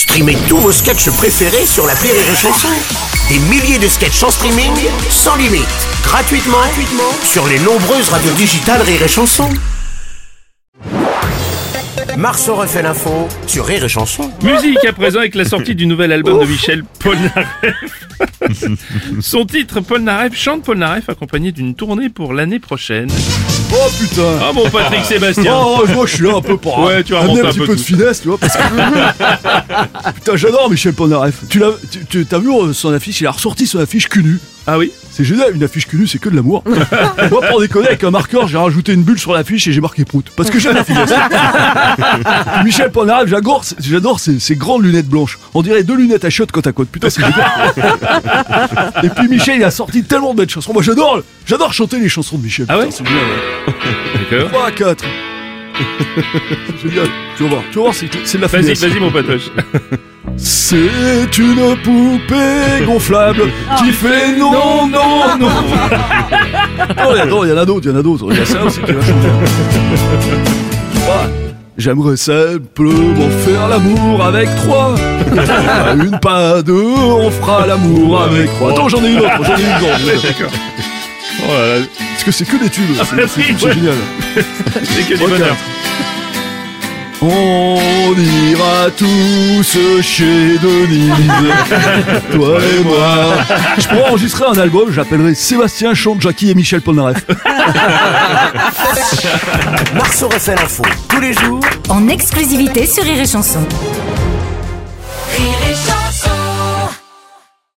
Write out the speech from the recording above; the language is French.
Streamez tous vos sketchs préférés sur la Rire et Chanson. Des milliers de sketchs en streaming, sans limite, gratuitement, gratuitement sur les nombreuses radios digitales Rire et Chanson. Marceau refait l'info sur Rire et Chanson. Musique à présent avec la sortie du nouvel album de Michel Polnareff. Son titre, Polnareff, chante Polnareff accompagné d'une tournée pour l'année prochaine. Oh putain Ah mon Patrick Sébastien Oh, moi je suis là un peu pour Ouais, tu amener un un petit peu peu de finesse, tu vois, parce que... Putain, j'adore Michel Polnareff. Tu l'as, tu, tu- t'as vu euh, son affiche, il a ressorti son affiche cul nu. Ah oui C'est génial, une affiche cul nu, c'est que de l'amour. Moi, pour déconner, avec un marqueur, j'ai rajouté une bulle sur l'affiche et j'ai marqué prout. Parce que j'aime la finesse. Michel Polnareff, j'adore, j'adore ses, ses grandes lunettes blanches. On dirait deux lunettes à shot côte à côte. Putain, c'est génial. Et puis Michel, il a sorti tellement de belles chansons. Moi, j'adore, j'adore chanter les chansons de Michel. Ah ouais Putain, génial, ouais. D'accord. 3 à 4. C'est génial. Tu vas voir, tu vas voir, c'est c'est de la Vas-y, finesse. vas-y mon patoche. C'est une poupée gonflable qui fait non, non, non. Oh, il y a- non, il y en a d'autres, il y en a d'autres. Il y a ça aussi qui va. J'aimerais simplement faire l'amour avec trois. Pas Une, pas deux, on fera l'amour avec trois. Attends, j'en ai une autre, j'en ai une autre. D'accord. Oh là là, Parce que c'est que des tubes, c'est bah c'est- oui, c'est ouais. génial. c'est que du Ok. bonheur. On ira tous chez Denise, toi et moi. Je pourrais enregistrer un album, j'appellerai Sébastien chante Jackie et Michel Polnareff. Marceau refait l'info tous les jours en exclusivité sur Rire et Chanson.